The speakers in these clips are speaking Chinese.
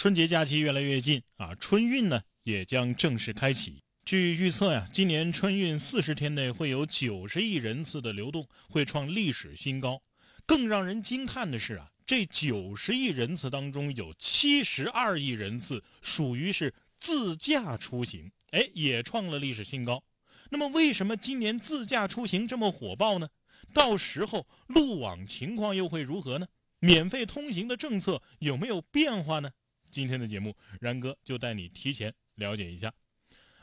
春节假期越来越近啊，春运呢也将正式开启。据预测呀，今年春运四十天内会有九十亿人次的流动，会创历史新高。更让人惊叹的是啊，这九十亿人次当中有七十二亿人次属于是自驾出行，哎，也创了历史新高。那么，为什么今年自驾出行这么火爆呢？到时候路网情况又会如何呢？免费通行的政策有没有变化呢？今天的节目，然哥就带你提前了解一下。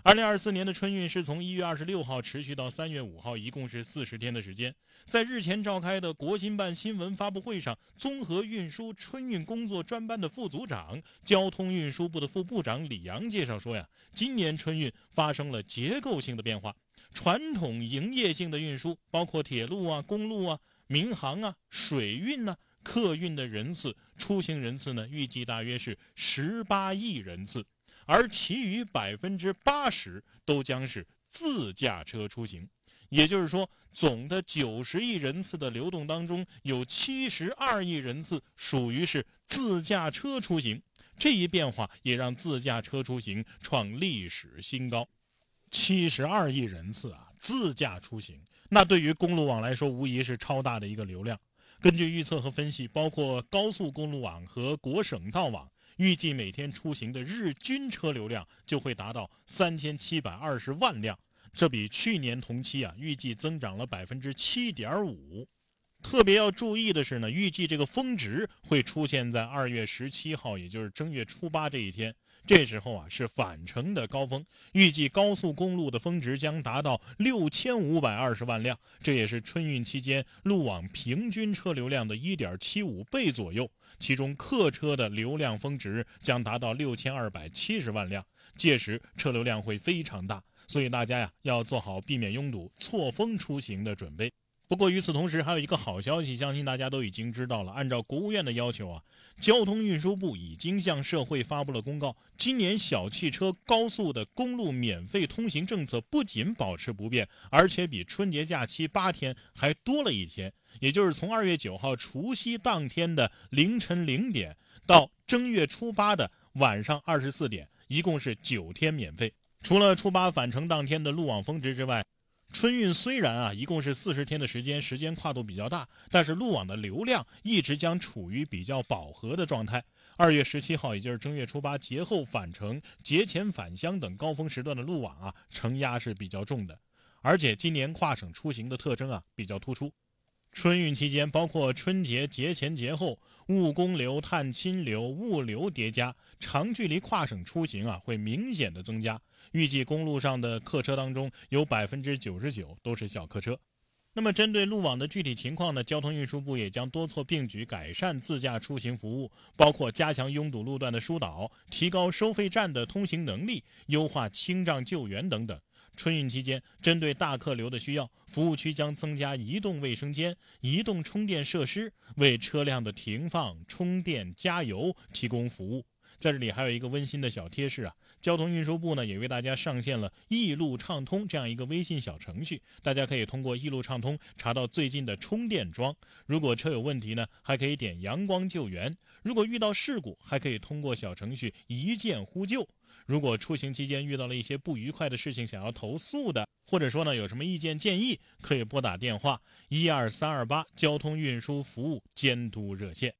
二零二四年的春运是从一月二十六号持续到三月五号，一共是四十天的时间。在日前召开的国新办新闻发布会上，综合运输春运工作专班的副组长、交通运输部的副部长李阳介绍说呀，今年春运发生了结构性的变化，传统营业性的运输，包括铁路啊、公路啊、民航啊、水运呢。客运的人次出行人次呢，预计大约是十八亿人次，而其余百分之八十都将是自驾车出行。也就是说，总的九十亿人次的流动当中，有七十二亿人次属于是自驾车出行。这一变化也让自驾车出行创历史新高。七十二亿人次啊，自驾出行，那对于公路网来说，无疑是超大的一个流量。根据预测和分析，包括高速公路网和国省道网，预计每天出行的日均车流量就会达到三千七百二十万辆，这比去年同期啊预计增长了百分之七点五。特别要注意的是呢，预计这个峰值会出现在二月十七号，也就是正月初八这一天。这时候啊是返程的高峰，预计高速公路的峰值将达到六千五百二十万辆，这也是春运期间路网平均车流量的一点七五倍左右。其中客车的流量峰值将达到六千二百七十万辆，届时车流量会非常大，所以大家呀要做好避免拥堵、错峰出行的准备。不过与此同时，还有一个好消息，相信大家都已经知道了。按照国务院的要求啊，交通运输部已经向社会发布了公告。今年小汽车高速的公路免费通行政策不仅保持不变，而且比春节假期八天还多了一天，也就是从二月九号除夕当天的凌晨零点到正月初八的晚上二十四点，一共是九天免费。除了初八返程当天的路网峰值之外，春运虽然啊，一共是四十天的时间，时间跨度比较大，但是路网的流量一直将处于比较饱和的状态。二月十七号，也就是正月初八节后返程、节前返乡等高峰时段的路网啊，承压是比较重的。而且今年跨省出行的特征啊比较突出。春运期间，包括春节节前节后，务工流、探亲流、物流叠加，长距离跨省出行啊会明显的增加。预计公路上的客车当中，有百分之九十九都是小客车。那么，针对路网的具体情况呢？交通运输部也将多措并举，改善自驾出行服务，包括加强拥堵路段的疏导，提高收费站的通行能力，优化清障救援等等。春运期间，针对大客流的需要，服务区将增加移动卫生间、移动充电设施，为车辆的停放、充电、加油提供服务。在这里还有一个温馨的小贴士啊，交通运输部呢也为大家上线了“易路畅通”这样一个微信小程序，大家可以通过“易路畅通”查到最近的充电桩。如果车有问题呢，还可以点阳光救援；如果遇到事故，还可以通过小程序一键呼救。如果出行期间遇到了一些不愉快的事情，想要投诉的，或者说呢有什么意见建议，可以拨打电话一二三二八交通运输服务监督热线。